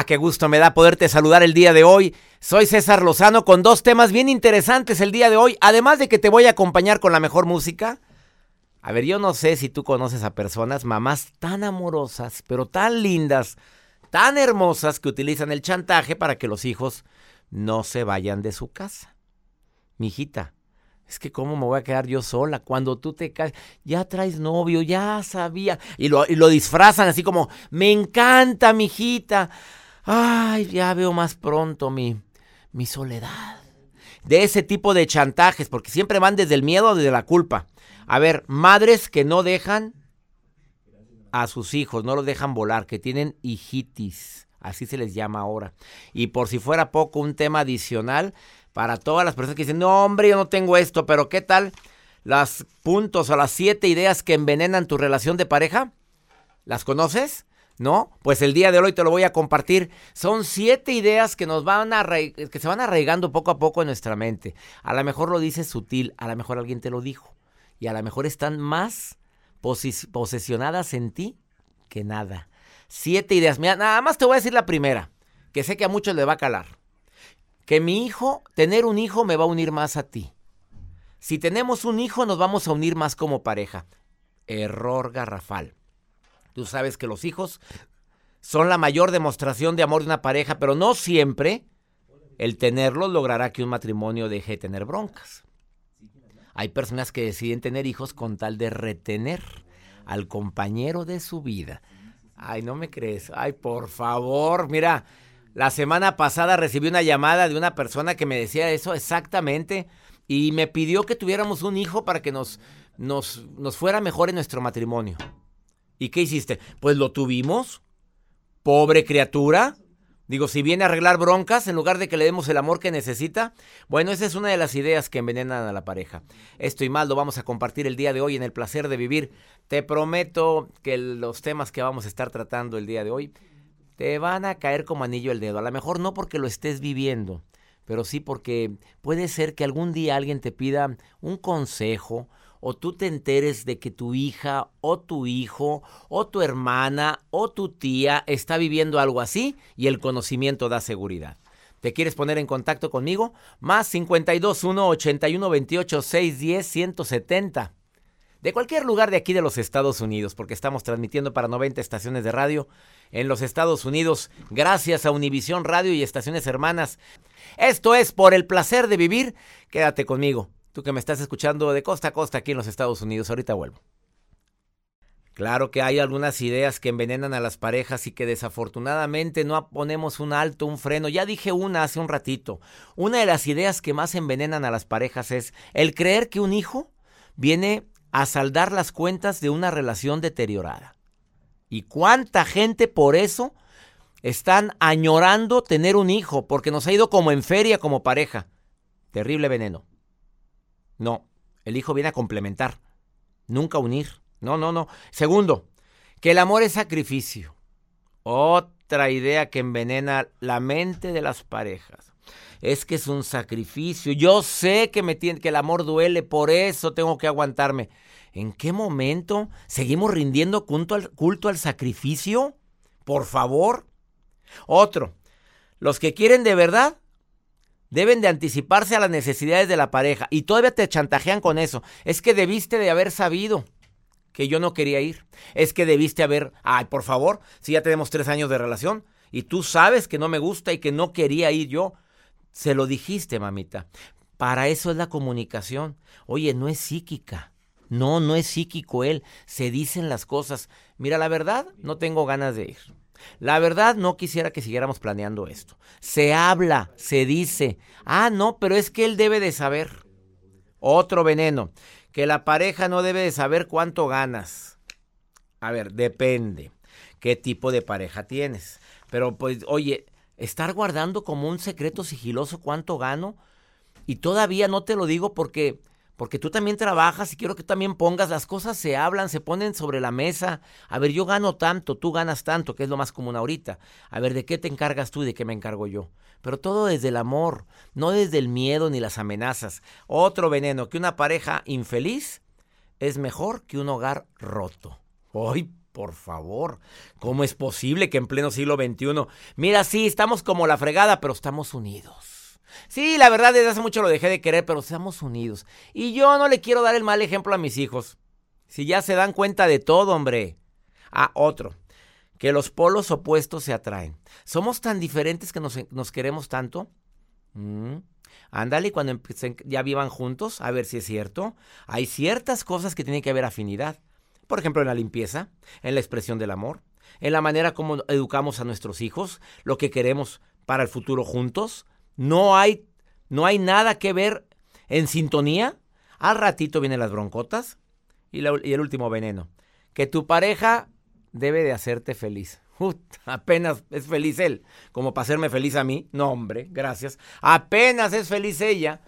Ah, qué gusto me da poderte saludar el día de hoy. Soy César Lozano con dos temas bien interesantes el día de hoy. Además de que te voy a acompañar con la mejor música. A ver, yo no sé si tú conoces a personas, mamás tan amorosas, pero tan lindas, tan hermosas que utilizan el chantaje para que los hijos no se vayan de su casa. Mi hijita, es que cómo me voy a quedar yo sola cuando tú te caes, ya traes novio, ya sabía. Y lo, y lo disfrazan así como, me encanta, mi hijita. Ay, ya veo más pronto mi, mi soledad. De ese tipo de chantajes, porque siempre van desde el miedo o desde la culpa. A ver, madres que no dejan a sus hijos, no los dejan volar, que tienen hijitis, así se les llama ahora. Y por si fuera poco, un tema adicional para todas las personas que dicen, no hombre, yo no tengo esto, pero ¿qué tal las puntos o las siete ideas que envenenan tu relación de pareja? ¿Las conoces? ¿No? Pues el día de hoy te lo voy a compartir. Son siete ideas que nos van a que se van arraigando poco a poco en nuestra mente. A lo mejor lo dices sutil, a lo mejor alguien te lo dijo. Y a lo mejor están más posesionadas en ti que nada. Siete ideas. Mira, nada más te voy a decir la primera, que sé que a muchos le va a calar. Que mi hijo, tener un hijo me va a unir más a ti. Si tenemos un hijo, nos vamos a unir más como pareja. Error garrafal. Tú sabes que los hijos son la mayor demostración de amor de una pareja, pero no siempre el tenerlos logrará que un matrimonio deje de tener broncas. Hay personas que deciden tener hijos con tal de retener al compañero de su vida. Ay, no me crees. Ay, por favor, mira, la semana pasada recibí una llamada de una persona que me decía eso exactamente y me pidió que tuviéramos un hijo para que nos, nos, nos fuera mejor en nuestro matrimonio. ¿Y qué hiciste? Pues lo tuvimos. Pobre criatura. Digo, si viene a arreglar broncas en lugar de que le demos el amor que necesita. Bueno, esa es una de las ideas que envenenan a la pareja. Esto y más lo vamos a compartir el día de hoy en el placer de vivir. Te prometo que los temas que vamos a estar tratando el día de hoy te van a caer como anillo el dedo. A lo mejor no porque lo estés viviendo, pero sí porque puede ser que algún día alguien te pida un consejo o tú te enteres de que tu hija o tu hijo o tu hermana o tu tía está viviendo algo así y el conocimiento da seguridad. ¿Te quieres poner en contacto conmigo? Más 52 1 81 28 610 170. De cualquier lugar de aquí de los Estados Unidos, porque estamos transmitiendo para 90 estaciones de radio en los Estados Unidos, gracias a Univisión Radio y estaciones hermanas. Esto es por el placer de vivir. Quédate conmigo. Tú que me estás escuchando de costa a costa aquí en los Estados Unidos, ahorita vuelvo. Claro que hay algunas ideas que envenenan a las parejas y que desafortunadamente no ponemos un alto, un freno. Ya dije una hace un ratito. Una de las ideas que más envenenan a las parejas es el creer que un hijo viene a saldar las cuentas de una relación deteriorada. ¿Y cuánta gente por eso están añorando tener un hijo? Porque nos ha ido como en feria como pareja. Terrible veneno. No, el hijo viene a complementar, nunca unir. No, no, no. Segundo, que el amor es sacrificio. Otra idea que envenena la mente de las parejas. Es que es un sacrificio. Yo sé que me tiene, que el amor duele, por eso tengo que aguantarme. ¿En qué momento seguimos rindiendo al, culto al sacrificio? Por favor. Otro, los que quieren de verdad Deben de anticiparse a las necesidades de la pareja y todavía te chantajean con eso. Es que debiste de haber sabido que yo no quería ir. Es que debiste haber, ay, por favor, si ya tenemos tres años de relación y tú sabes que no me gusta y que no quería ir yo, se lo dijiste, mamita. Para eso es la comunicación. Oye, no es psíquica. No, no es psíquico él. Se dicen las cosas. Mira, la verdad, no tengo ganas de ir. La verdad, no quisiera que siguiéramos planeando esto. Se habla, se dice, ah, no, pero es que él debe de saber. Otro veneno, que la pareja no debe de saber cuánto ganas. A ver, depende qué tipo de pareja tienes. Pero pues, oye, estar guardando como un secreto sigiloso cuánto gano y todavía no te lo digo porque porque tú también trabajas y quiero que también pongas, las cosas se hablan, se ponen sobre la mesa. A ver, yo gano tanto, tú ganas tanto, que es lo más común ahorita. A ver, ¿de qué te encargas tú y de qué me encargo yo? Pero todo desde el amor, no desde el miedo ni las amenazas. Otro veneno, que una pareja infeliz es mejor que un hogar roto. Hoy, por favor, ¿cómo es posible que en pleno siglo XXI, mira, sí, estamos como la fregada, pero estamos unidos? Sí, la verdad, desde hace mucho lo dejé de querer, pero estamos unidos. Y yo no le quiero dar el mal ejemplo a mis hijos. Si ya se dan cuenta de todo, hombre. Ah, otro. Que los polos opuestos se atraen. ¿Somos tan diferentes que nos, queremos tanto? Mm. Ándale, cuando ya vivan juntos, a ver si es cierto. Hay ciertas cosas que tienen que haber afinidad. Por ejemplo, en la limpieza, en la expresión del amor, en la manera como educamos a nuestros hijos, lo que queremos para el futuro juntos. No hay, no hay nada que ver en sintonía. Al ratito vienen las broncotas y, y el último veneno. Que tu pareja debe de hacerte feliz apenas es feliz él, como para hacerme feliz a mí. No, hombre, gracias. Apenas es feliz ella.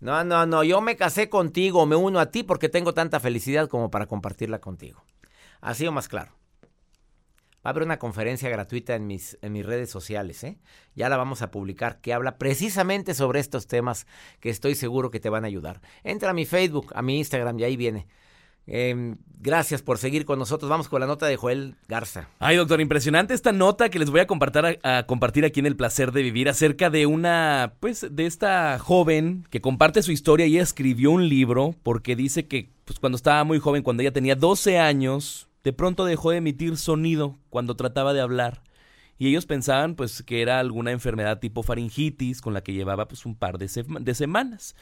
No, no, no, yo me casé contigo, me uno a ti porque tengo tanta felicidad como para compartirla contigo. Así o más claro. Va a haber una conferencia gratuita en mis, en mis redes sociales, ¿eh? Ya la vamos a publicar, que habla precisamente sobre estos temas que estoy seguro que te van a ayudar. Entra a mi Facebook, a mi Instagram y ahí viene. Em, gracias por seguir con nosotros. Vamos con la nota de Joel Garza. Ay, doctor, impresionante esta nota que les voy a compartir, a, compartir aquí en El Placer de Vivir acerca de una, pues, de esta joven que comparte su historia y escribió un libro porque dice que, pues, cuando estaba muy joven, cuando ella tenía 12 años, de pronto dejó de emitir sonido cuando trataba de hablar. Y ellos pensaban, pues, que era alguna enfermedad tipo faringitis con la que llevaba, pues, un par de, de semanas.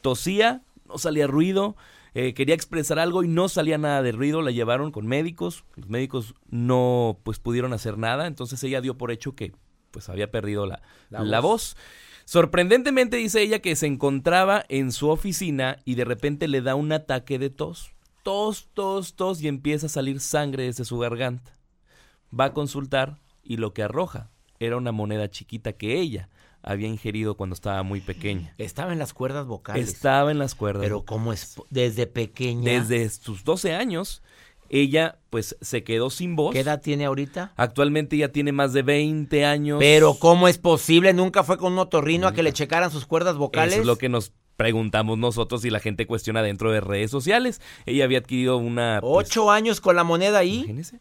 Tosía, no salía ruido eh, quería expresar algo y no salía nada de ruido, la llevaron con médicos, los médicos no pues pudieron hacer nada, entonces ella dio por hecho que pues había perdido la, la, voz. Sorprendentemente dice ella que se encontraba en su oficina y de repente le da un ataque de tos. Tos, tos, tos y empieza a salir sangre desde su garganta. Va a consultar y lo que arroja era una moneda chiquita que ella había ingerido cuando estaba muy pequeña. Estaba en las cuerdas vocales. Estaba en las cuerdas. Pero ¿cómo es? Desde pequeña. Desde sus 12 años, ella pues se quedó sin voz. ¿Qué edad tiene ahorita? Actualmente ya tiene más de 20 años. Pero ¿cómo es posible? ¿Nunca fue con un otorrino a que le checaran sus cuerdas vocales? Eso es lo que nos preguntamos nosotros y la gente cuestiona dentro de redes sociales. Ella había adquirido una... Pues, ¿Ocho años con la moneda ahí? Imagínese.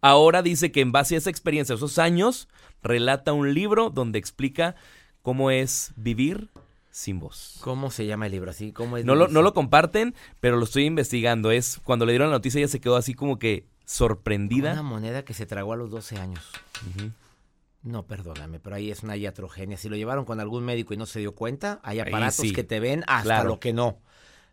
Ahora dice que en base a esa experiencia, esos años, relata un libro donde explica cómo es vivir sin voz. ¿Cómo se llama el libro así? ¿Cómo es no, lo, no lo comparten, pero lo estoy investigando. Es cuando le dieron la noticia ella se quedó así como que sorprendida. Una moneda que se tragó a los 12 años. No, perdóname, pero ahí es una iatrogenia. Si lo llevaron con algún médico y no se dio cuenta, hay aparatos que te ven hasta lo que no.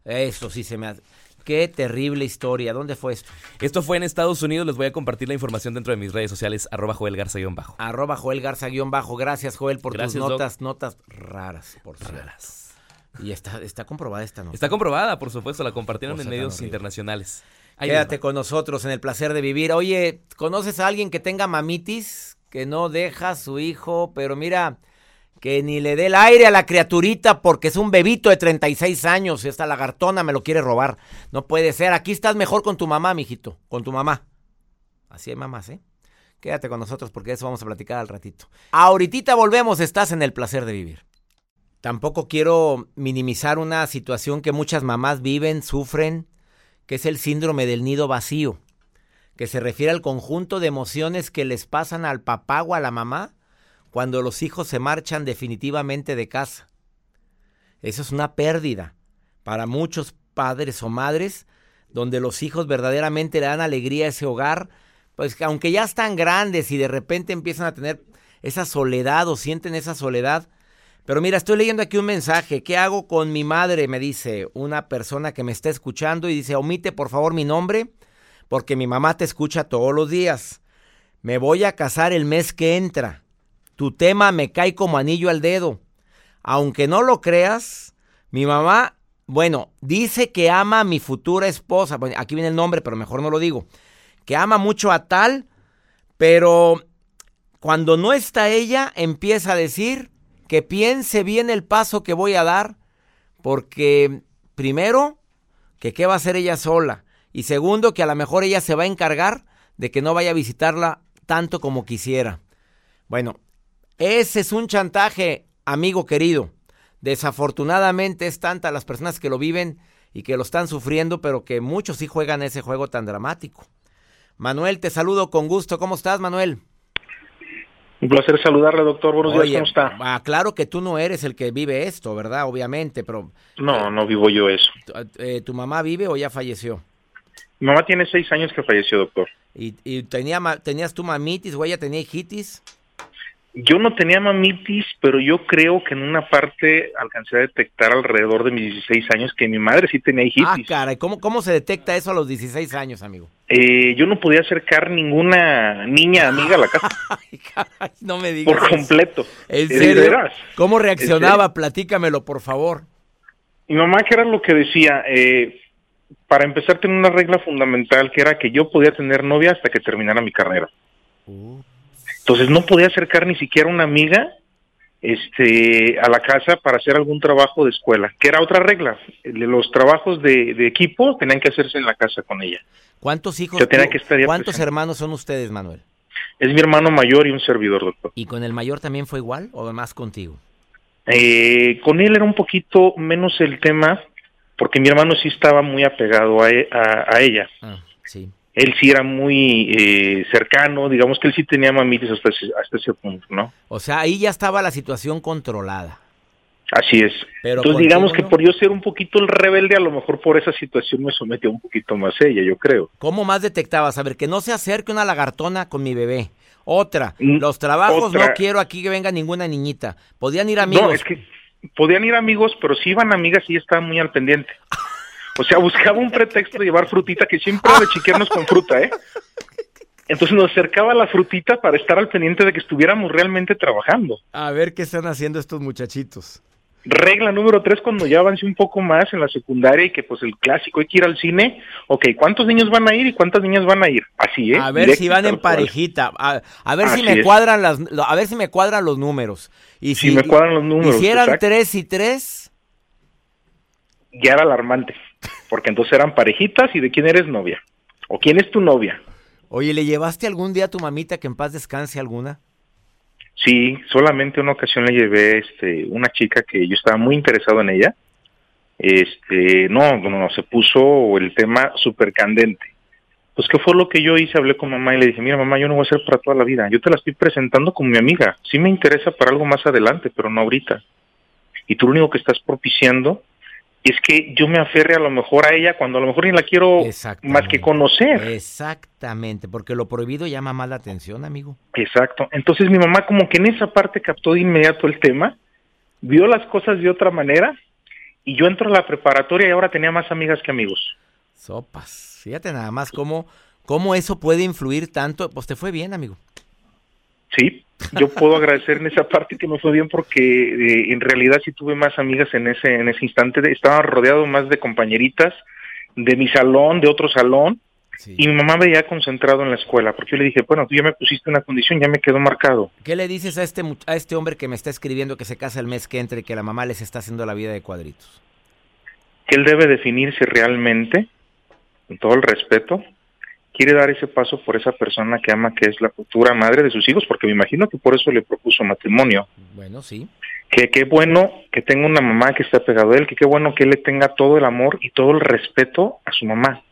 Eso sí se me hace. Qué terrible historia. ¿Dónde fue esto? Esto fue en Estados Unidos. Les voy a compartir la información dentro de mis redes sociales, arroba Joel Garza-bajo. Arroba Joel Garza-bajo. Gracias, Joel, por tus notas, notas raras, por raras. Y está, está comprobada esta nota. Está comprobada, por supuesto. La compartieron en medios internacionales. Quédate con nosotros en el placer de vivir. Oye, ¿conoces a alguien que tenga mamitis? Que no deja a su hijo, pero mira, que ni le dé el aire a la criaturita porque es un bebito de 36 años. Esta lagartona me lo quiere robar. No puede ser. Aquí estás mejor con tu mamá, mijito. Con tu mamá. Así hay mamás, ¿eh? Quédate con nosotros porque eso vamos a platicar al ratito. Ahorita volvemos. Estás en el placer de vivir. Tampoco quiero minimizar una situación que muchas mamás viven, sufren, que es el síndrome del nido vacío, que se refiere al conjunto de emociones que les pasan al papá o a la mamá cuando los hijos se marchan definitivamente de casa. Eso es una pérdida para muchos padres o madres, donde los hijos verdaderamente le dan alegría a ese hogar, pues que aunque ya están grandes y de repente empiezan a tener esa soledad o sienten esa soledad. Pero mira, estoy leyendo aquí un mensaje. ¿Qué hago con mi madre? Me dice una persona que me está escuchando y dice, omite por favor mi nombre, porque mi mamá te escucha todos los días. Me voy a casar el mes que entra. Tu tema me cae como anillo al dedo. Aunque no lo creas, mi mamá, bueno, dice que ama a mi futura esposa. aquí viene el nombre, pero mejor no lo digo. Que ama mucho a tal, pero cuando no está ella, empieza a decir que piense bien el paso que voy a dar, porque primero, que qué va a hacer ella sola, y segundo, que a lo mejor ella se va a encargar de que no vaya a visitarla tanto como quisiera. Bueno, ese es un chantaje, amigo querido. Desafortunadamente es tanta las personas que lo viven y que lo están sufriendo, pero que muchos sí juegan ese juego tan dramático. Manuel, te saludo con gusto. ¿Cómo estás, Manuel? Un placer saludarle, doctor. Buenos días, ¿cómo está? Ah, claro que tú no eres el que vive esto, ¿verdad? Obviamente, pero... No, no vivo yo eso. Eh, ¿Tu mamá vive o ya falleció? Mi mamá tiene seis años que falleció, doctor. ¿Y, y tenía, tenías tu mamitis o ella tenía hijitis? Yo no tenía mamitis, pero yo creo que en una parte alcancé a detectar alrededor de mis 16 años que mi madre sí tenía hijitis. Ah, caray, ¿cómo, cómo se detecta eso a los 16 años, amigo? Eh, yo no podía acercar ninguna niña amiga a la casa. Ay, caray, no me digas. Por completo. ¿En serio? ¿Cómo reaccionaba? Platícamelo, por favor. Mi mamá, ¿qué era lo que decía? Eh, para empezar, tenía una regla fundamental que era que yo podía tener novia hasta que terminara mi carrera. Entonces no podía acercar ni siquiera una amiga este, a la casa para hacer algún trabajo de escuela, que era otra regla. Los trabajos de, equipo tenían que hacerse en la casa con ella. ¿Cuántos hijos? ¿Cuántos hermanos son ustedes, Manuel? Es mi hermano mayor y un servidor, doctor. ¿Y con el mayor también fue igual o más contigo? Eh, con él era un poquito menos el tema, porque mi hermano sí estaba muy apegado a, e, ella. Ah, sí él sí era muy eh, cercano, digamos que él sí tenía mamitis hasta ese, hasta ese punto, ¿no? O sea, ahí ya estaba la situación controlada. Así es. Pero Entonces digamos que por yo ser un poquito el rebelde, a lo mejor por esa situación me sometió un poquito más ella, yo creo. ¿Cómo más detectabas? A ver, que no se acerque una lagartona con mi bebé. Otra, mm, los trabajos no quiero aquí que venga ninguna niñita. Podían ir amigos. No, es que podían ir amigos, pero si iban amigas y estaban muy al pendiente. O sea, buscaba un pretexto de llevar frutita, que siempre de chiquearnos con fruta, ¿eh? Entonces nos acercaba la frutita para estar al pendiente de que estuviéramos realmente trabajando. A ver qué están haciendo estos muchachitos. Regla número tres, cuando ya avancé un poco más en la secundaria y que pues el clásico hay que ir al cine, ok, ¿cuántos niños van a ir y cuántas niñas van a ir? Así es. A ver si van en parejita, a, ver si me cuadran las, a ver si me cuadran los números. Y si, me cuadran los números. Y si eran tres y tres. Ya era alarmante. Porque entonces eran parejitas y de quién eres novia. O quién es tu novia. Oye, ¿le llevaste algún día a tu mamita que en paz descanse alguna? Sí, solamente una ocasión le llevé este, una chica que yo estaba muy interesado en ella. Este, no, no, se puso el tema súper candente. Pues, ¿qué fue lo que yo hice? Hablé con mamá y le dije, mira, mamá, yo no voy a ser para toda la vida. Yo te la estoy presentando como mi amiga. Sí me interesa para algo más adelante, pero no ahorita. Y tú lo único que estás propiciando es que yo me aferre a lo mejor a ella cuando a lo mejor ni la quiero más que conocer. Exactamente, porque lo prohibido llama más la atención, amigo. Exacto. Entonces mi mamá como que en esa parte captó de inmediato el tema, vio las cosas de otra manera y yo entro a la preparatoria y ahora tenía más amigas que amigos. Sopas. Fíjate nada más cómo, cómo eso puede influir tanto. Pues te fue bien, amigo. Sí, yo puedo agradecer en esa parte que me fue bien porque eh, en realidad sí tuve más amigas en ese en ese instante, estaba rodeado más de compañeritas de mi salón, de otro salón, y mi mamá veía concentrado en la escuela, porque yo le dije, bueno, tú ya me pusiste una condición, ya me quedó marcado. ¿Qué le dices a este, a este hombre que me está escribiendo que se casa el mes que entre, que la mamá les está haciendo la vida de cuadritos? Que él debe definirse realmente, con todo el respeto, quiere dar ese paso por esa persona que ama, que es la futura madre de sus hijos, porque me imagino que por eso le propuso matrimonio. Bueno, sí. Que qué bueno que tenga una mamá que esté pegado a él, que qué bueno que él le tenga todo el amor y todo el respeto a su mamá.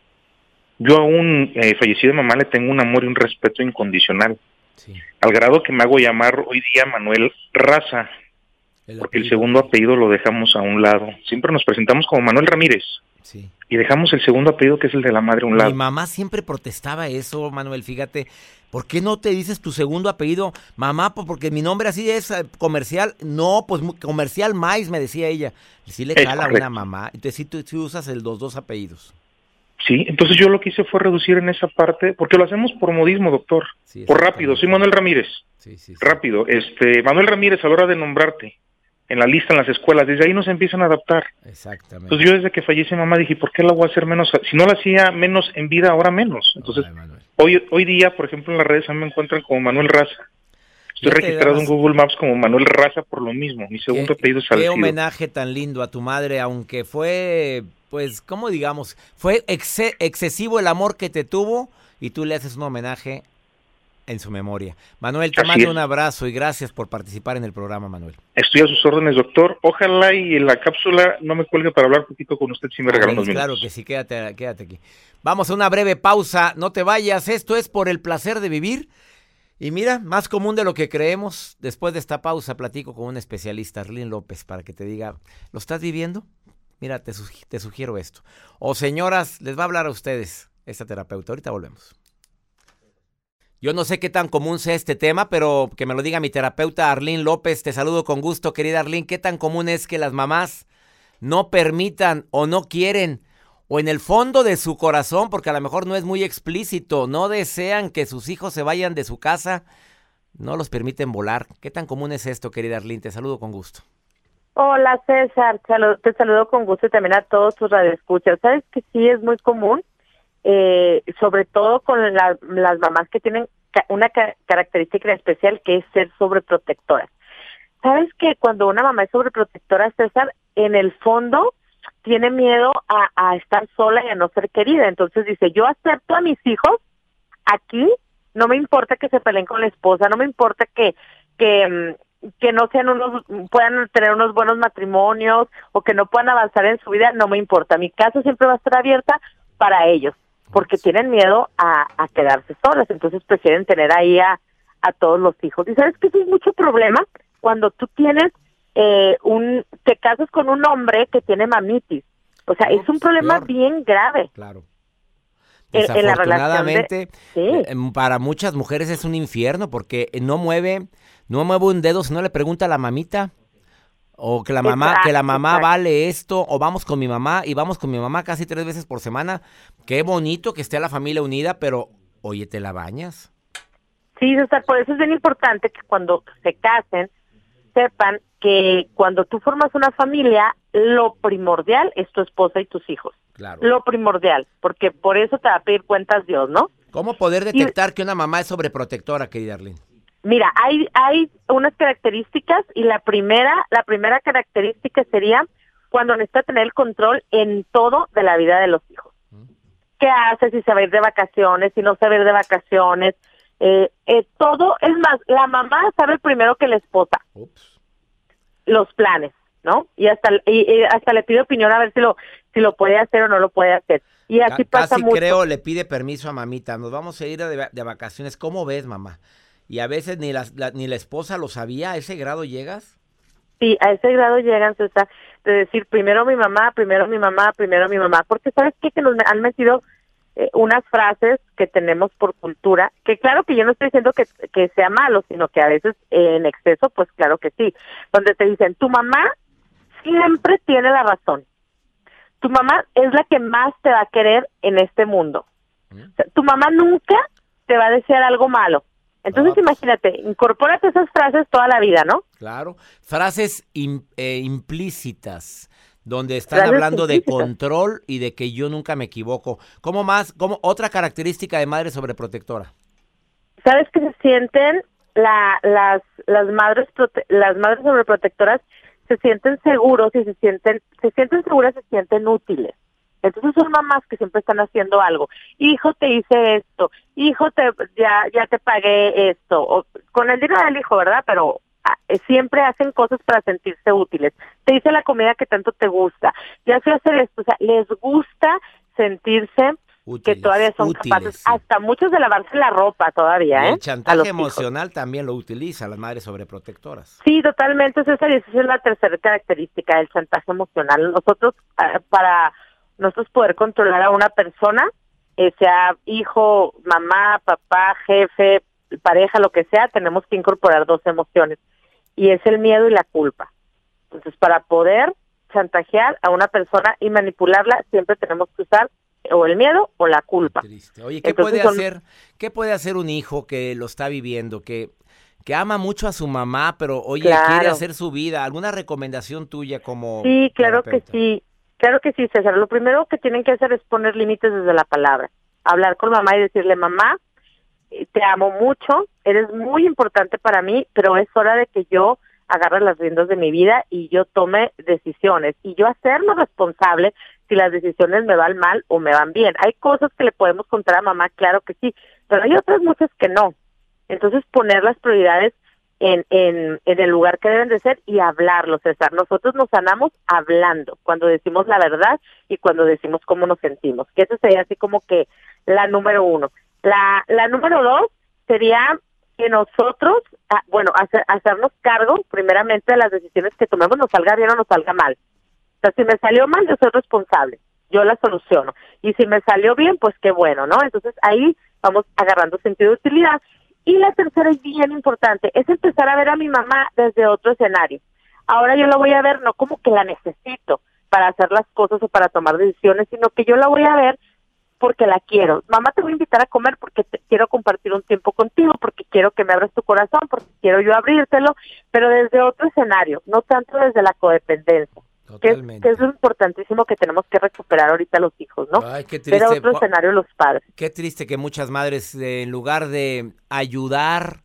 Yo a un eh, fallecido mamá le tengo un amor y un respeto incondicional. Sí. Al grado que me hago llamar hoy día Manuel Raza, porque el segundo apellido lo dejamos a un lado. Siempre nos presentamos como Manuel Ramírez. Sí y dejamos el segundo apellido que es el de la madre a un lado. Mi mamá siempre protestaba eso, Manuel, fíjate. ¿Por qué no te dices tu segundo apellido? Mamá, pues porque mi nombre así es eh, comercial. No, pues comercial mais, me decía ella. Sí le cala a una mamá. Entonces sí tú usas el, los dos apellidos. Sí, entonces yo lo que hice fue reducir en esa parte, porque lo hacemos por modismo, doctor. por rápido. Soy Manuel Ramírez. Sí, sí, rápido. Este, Manuel Ramírez, a la hora de nombrarte, en la lista en las escuelas, desde ahí nos empiezan a adaptar. Exactamente. Entonces yo desde que falleció mamá dije, ¿por qué la voy a hacer menos? Si no la hacía menos en vida, ahora menos. Entonces, hoy, hoy día, por ejemplo, en las redes a mí me encuentran como Manuel Raza. Estoy registrado en Google Maps como Manuel Raza por lo mismo. Mi segundo apellido es Qué homenaje tan lindo a tu madre, aunque fue, pues, ¿cómo digamos? Fue excesivo el amor que te tuvo y tú le haces un homenaje en su memoria. Manuel, te mando un abrazo y gracias por participar en el programa, Manuel. Estoy a sus órdenes, doctor. Ojalá y en la cápsula no me cuelgue para hablar un poquito con usted si me regalan unos minutos. Claro que sí, quédate, quédate aquí. Vamos a una breve pausa, no te vayas. Esto es por el placer de vivir. Y mira, más común de lo que creemos. Después de esta pausa platico con un especialista, Arlene López, para que te diga, ¿lo estás viviendo? Mira, te, te sugiero esto. O señoras, les va a hablar a ustedes esta terapeuta. Ahorita volvemos. Yo no sé qué tan común sea este tema, pero que me lo diga mi terapeuta Arlene López. Te saludo con gusto, querida Arlene. ¿Qué tan común es que las mamás no permitan o no quieren o en el fondo de su corazón, porque a lo mejor no es muy explícito, no desean que sus hijos se vayan de su casa, no los permiten volar? ¿Qué tan común es esto, querida Arlene? Te saludo con gusto. Hola César, te saludo con gusto y también a todos tus radioescuchas. Sabes que sí es muy común eh, sobre todo con las mamás que tienen una característica especial que es ser sobreprotectoras. Sabes que cuando una mamá es sobreprotectora, César, en el fondo tiene miedo a, estar sola y a no ser querida. Entonces dice, yo acepto a mis hijos aquí, no me importa que se peleen con la esposa, no me importa que, que, mm, que no sean unos, puedan tener unos buenos matrimonios o que no puedan avanzar en su vida, no me importa. Mi casa siempre va a estar abierta para ellos porque tienen miedo a, quedarse solas, entonces prefieren tener ahí a, todos los hijos. Y sabes que eso es mucho problema cuando tú tienes eh, un, te casas con un hombre que tiene mamitis. O sea, es un problema bien grave. Claro. Desafortunadamente, eh, para muchas mujeres es un infierno porque no mueve, no mueve un dedo si no le pregunta a la mamita. O que la mamá, que la mamá vale esto, o vamos con mi mamá y vamos con mi mamá casi tres veces por semana. Qué bonito que esté la familia unida, pero oye, ¿te la bañas? Sí, César, por eso es bien importante que cuando se casen sepan que cuando tú formas una familia, lo primordial es tu esposa y tus hijos. Claro. Lo primordial, porque por eso te va a pedir cuentas Dios, ¿no? ¿Cómo poder detectar que una mamá es sobreprotectora, querida Arlene? Mira, hay, hay unas características y la primera, la primera característica sería cuando necesita tener el control en todo de la vida de los hijos. ¿Qué hace si se va a ir de vacaciones, si no se va a ir de vacaciones? Eh, eh, todo, es más, la mamá sabe primero que la esposa. Los planes, ¿no? Y hasta y, hasta le pide opinión a ver si lo si lo puede hacer o no lo puede hacer. Y así pasa Casi creo le pide permiso a mamita. Nos vamos a ir de, de vacaciones. ¿Cómo ves, mamá? Y a veces ni la, ni la esposa lo sabía, ¿a ese grado llegas? Sí, a ese grado llegan, César, de decir primero mi mamá, primero mi mamá, primero mi mamá, porque sabes qué? que nos han metido eh, unas frases que tenemos por cultura, que claro que yo no estoy diciendo que, que sea malo, sino que a veces en exceso, pues claro que sí, donde te dicen, tu mamá siempre tiene la razón, tu mamá es la que más te va a querer en este mundo, mm. tu mamá nunca te va a desear algo malo, entonces ah, pues. imagínate, incorpórate esas frases toda la vida, ¿no? Claro, frases eh, implícitas donde están hablando de control y de que yo nunca me equivoco. ¿Cómo más? ¿Cómo otra característica de madre sobreprotectora? ¿Sabes que se sienten la, las las madres las madres sobreprotectoras se sienten seguros y se sienten se sienten seguras, se sienten útiles. Entonces son mamás que siempre están haciendo algo. Hijo, te hice esto. Hijo, te ya ya te pagué esto. O, con el dinero del hijo, ¿verdad? Pero ah, eh, siempre hacen cosas para sentirse útiles. Te hice la comida que tanto te gusta. Ya sé hacer esto. O sea, les gusta sentirse que todavía son capaces, hasta muchos de lavarse la ropa todavía, ¿eh? El chantaje emocional también lo utiliza las madres sobreprotectoras. Sí, totalmente, César, y esa es la tercera característica del chantaje emocional. Nosotros, ah, para nosotros poder controlar a una persona, eh, sea hijo, mamá, papá, jefe, pareja, lo que sea, tenemos que incorporar dos emociones y es el miedo y la culpa. Entonces, para poder chantajear a una persona y manipularla, siempre tenemos que usar o el miedo o la culpa. Oye, ¿qué puede hacer? ¿Qué puede hacer un hijo que lo está viviendo, que que ama mucho a su mamá, pero oye, quiere hacer su vida? ¿Alguna recomendación tuya como Sí, claro que sí. Claro que sí, César. Lo primero que tienen que hacer es poner límites desde la palabra. Hablar con mamá y decirle, mamá, eh, te amo mucho, eres muy importante para mí, pero es hora de que yo agarre las riendas de mi vida y yo tome decisiones y yo hacerme responsable si las decisiones me van mal o me van bien. Hay cosas que le podemos contar a mamá, claro que sí, pero hay otras muchas que no. Entonces poner las prioridades en, en, en el lugar que deben de ser y hablarlo, César. Nosotros nos sanamos hablando, cuando decimos la verdad y cuando decimos cómo nos sentimos, que eso sería así como que la número uno. La, la número dos sería que nosotros, ah, bueno, hacer, hacernos cargo primeramente de las decisiones que tomemos, nos salga bien o nos salga mal. O sea, si me salió mal, yo soy responsable, yo la soluciono. Y si me salió bien, pues qué bueno, ¿no? Entonces ahí vamos agarrando sentido de utilidad. Y la tercera es bien importante, es empezar a ver a mi mamá desde otro escenario. Ahora yo la voy a ver no como que la necesito para hacer las cosas o para tomar decisiones, sino que yo la voy a ver porque la quiero. Mamá, te voy a invitar a comer porque te, quiero compartir un tiempo contigo, porque quiero que me abras tu corazón, porque quiero yo abrírtelo, pero desde otro escenario, no tanto desde la codependencia. Que es, que es, lo importantísimo que tenemos que recuperar ahorita los hijos, ¿no? Ay, qué triste. otro escenario los padres. Qué triste que muchas madres, eh, en lugar de ayudar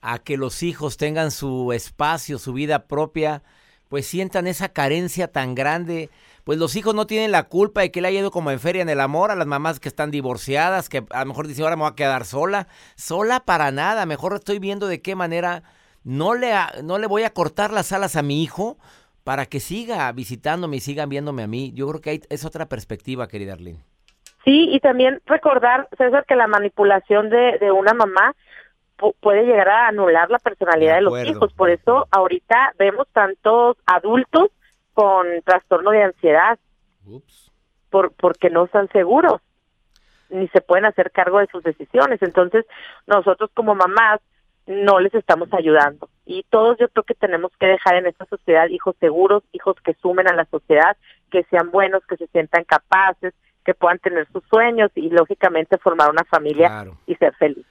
a que los hijos tengan su espacio, su vida propia, pues sientan esa carencia tan grande pues los hijos no tienen la culpa de que le haya ido como en feria en el amor a las mamás que están divorciadas, que a lo mejor dicen, ahora me voy a quedar sola. Sola para nada, mejor estoy viendo de qué manera no le, no le voy a cortar las alas a mi hijo para que siga visitándome y sigan viéndome a mí. Yo creo que es otra perspectiva, querida Arlene. Sí, y también recordar, César, que la manipulación de, de una mamá puede llegar a anular la personalidad de, de los hijos. Por eso ahorita vemos tantos adultos con trastorno de ansiedad Por, porque no están seguros ni se pueden hacer cargo de sus decisiones. Entonces, nosotros como mamás no les estamos ayudando. Y todos yo creo que tenemos que dejar en esta sociedad hijos seguros, hijos que sumen a la sociedad, que sean buenos, que se sientan capaces, que puedan tener sus sueños y lógicamente formar una familia y ser feliz.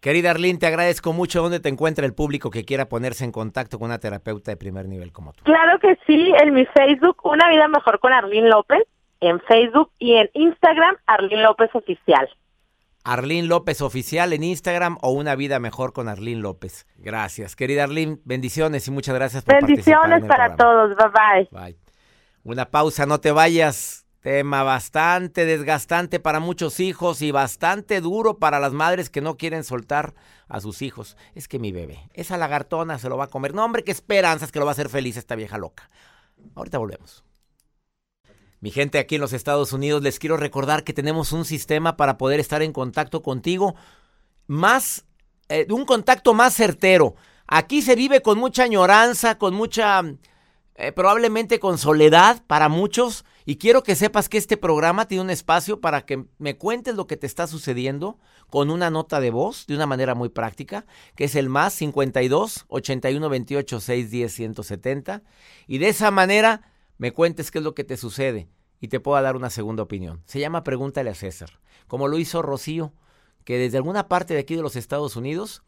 Querida Arlene, te agradezco mucho. ¿Dónde te encuentra el público que quiera ponerse en contacto con una terapeuta de primer nivel como tú? Claro que sí, en mi Facebook, Una Vida Mejor con Arlene López, en Facebook y en Instagram, Arlene López Oficial. Arlene López Oficial en Instagram o Una Vida Mejor con Arlene López. Gracias. Querida Arlene, bendiciones y muchas gracias por Bendiciones para todos. Bye bye. Bye. Una pausa, no te vayas. Tema bastante desgastante para muchos hijos y bastante duro para las madres que no quieren soltar a sus hijos. Es que mi bebé, esa lagartona se lo va a comer. No, hombre, qué esperanzas que lo va a hacer feliz esta vieja loca. Ahorita volvemos. Mi gente aquí en los Estados Unidos, les quiero recordar que tenemos un sistema para poder estar en contacto contigo, más, eh, un contacto más certero. Aquí se vive con mucha añoranza, con mucha, eh, probablemente con soledad para muchos. Y quiero que sepas que este programa tiene un espacio para que me cuentes lo que te está sucediendo con una nota de voz de una manera muy práctica, que es el más 52 81 28 610 170. Y de esa manera me cuentes qué es lo que te sucede y te pueda dar una segunda opinión. Se llama Pregúntale a César, como lo hizo Rocío, que desde alguna parte de aquí de los Estados Unidos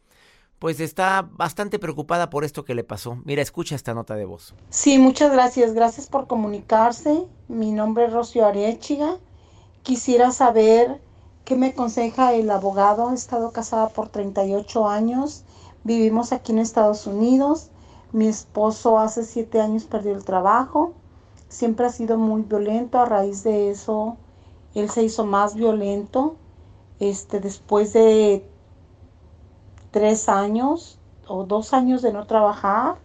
pues está bastante preocupada por esto que le pasó. Mira, escucha esta nota de voz. Sí, muchas gracias. Gracias por comunicarse. Mi nombre es Rocío Arechiga. Quisiera saber qué me aconseja el abogado. He estado casada por 38 años. Vivimos aquí en Estados Unidos. Mi esposo hace 7 años perdió el trabajo. Siempre ha sido muy violento. A raíz de eso, él se hizo más violento. Este, después de tres años o dos años de no trabajar,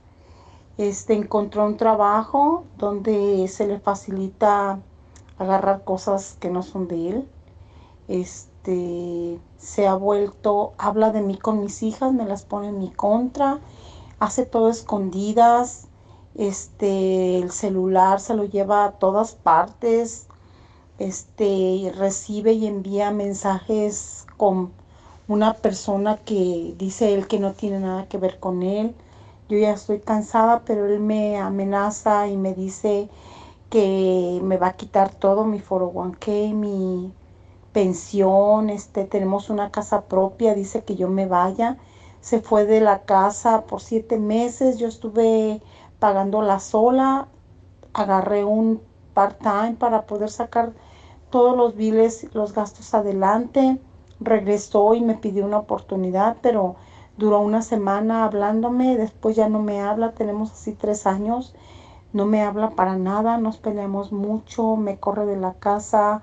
este, encontró un trabajo donde se le facilita agarrar cosas que no son de él. Este, se ha vuelto, habla de mí con mis hijas, me las pone en mi contra, hace todo escondidas, este, el celular se lo lleva a todas partes, este, recibe y envía mensajes con una persona que dice él que no tiene nada que ver con él. Yo ya estoy cansada, pero él me amenaza y me dice que me va a quitar todo, mi foro 1K, mi pensión, este, tenemos una casa propia, dice que yo me vaya. Se fue de la casa por siete meses, yo estuve pagándola sola, agarré un part-time para poder sacar todos los biles, los gastos adelante regresó y me pidió una oportunidad, pero duró una semana hablándome, después ya no me habla, tenemos así tres años, no me habla para nada, nos peleamos mucho, me corre de la casa,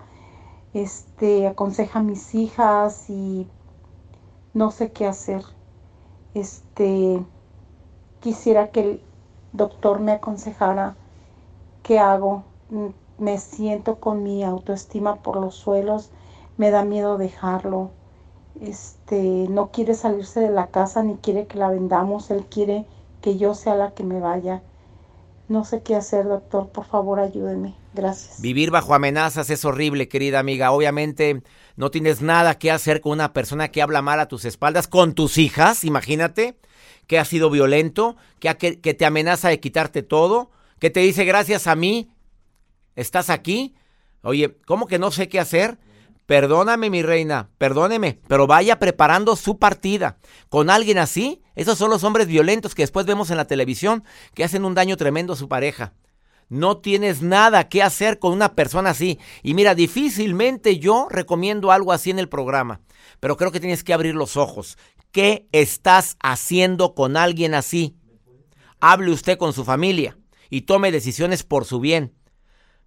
este, aconseja a mis hijas y no sé qué hacer. Este, quisiera que doctor me aconsejara qué hago. Me siento con mi autoestima por los suelos, me da miedo dejarlo. Este, no quiere salirse de la casa ni quiere que la vendamos, él quiere que yo sea la que me vaya. No sé qué hacer, doctor, por favor ayúdeme. Gracias. Vivir bajo amenazas es horrible, querida amiga. Obviamente no tienes nada que hacer con una persona que habla mal a tus espaldas, con tus hijas, imagínate, que ha sido violento, que, te amenaza de quitarte todo, que te dice gracias a mí, estás aquí. Oye, ¿cómo que no sé qué hacer? Perdóname, mi reina, perdóneme, pero vaya preparando su partida. Con alguien así, esos son los hombres violentos que después vemos en la televisión que hacen un daño tremendo a su pareja. No tienes nada que hacer con una persona así. Y mira, difícilmente yo recomiendo algo así en el programa, pero creo que tienes que abrir los ojos. ¿Qué estás haciendo con alguien así? Hable usted con su familia y tome decisiones por su bien.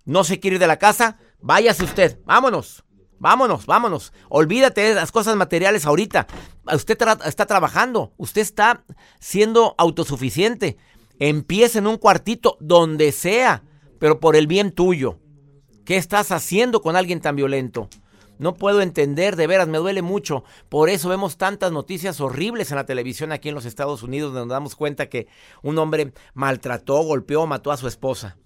¿No se quiere ir de la casa? Váyase usted, vámonos. Vámonos, vámonos. Olvídate de las cosas materiales ahorita. Usted está trabajando, usted está siendo autosuficiente. Empieza en un cuartito, donde sea, pero por el bien tuyo. ¿Qué estás haciendo con alguien tan violento? No puedo entender, de veras, me duele mucho. Por eso vemos tantas noticias horribles en la televisión aquí en los Estados Unidos, donde nos damos cuenta que un hombre maltrató, golpeó, mató a su esposa.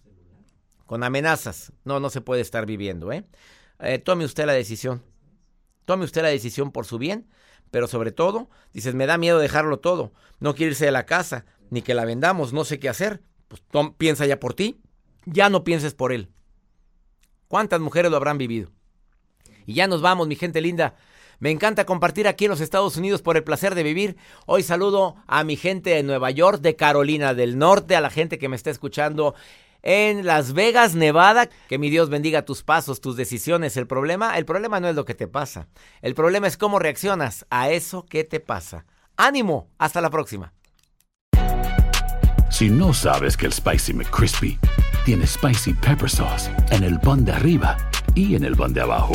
Con amenazas. No, no se puede estar viviendo, ¿eh? Eh, tome usted la decisión. Tome usted la decisión por su bien, pero sobre todo, dices, me da miedo dejarlo todo. No quiere irse de la casa, ni que la vendamos, no sé qué hacer. Pues piensa ya por ti, ya no pienses por él. ¿Cuántas mujeres lo habrán vivido? Y ya nos vamos, mi gente linda. Me encanta compartir aquí en los Estados Unidos por el placer de vivir. Hoy saludo a mi gente de Nueva York, de Carolina del Norte, a la gente que me está escuchando en Las Vegas, Nevada. Que mi Dios bendiga tus pasos, tus decisiones. El problema, el problema no es lo que te pasa. El problema es cómo reaccionas a eso que te pasa. Ánimo, hasta la próxima. Si no sabes que el Spicy McCrispy tiene Spicy Pepper Sauce en el pan de arriba y en el pan de abajo,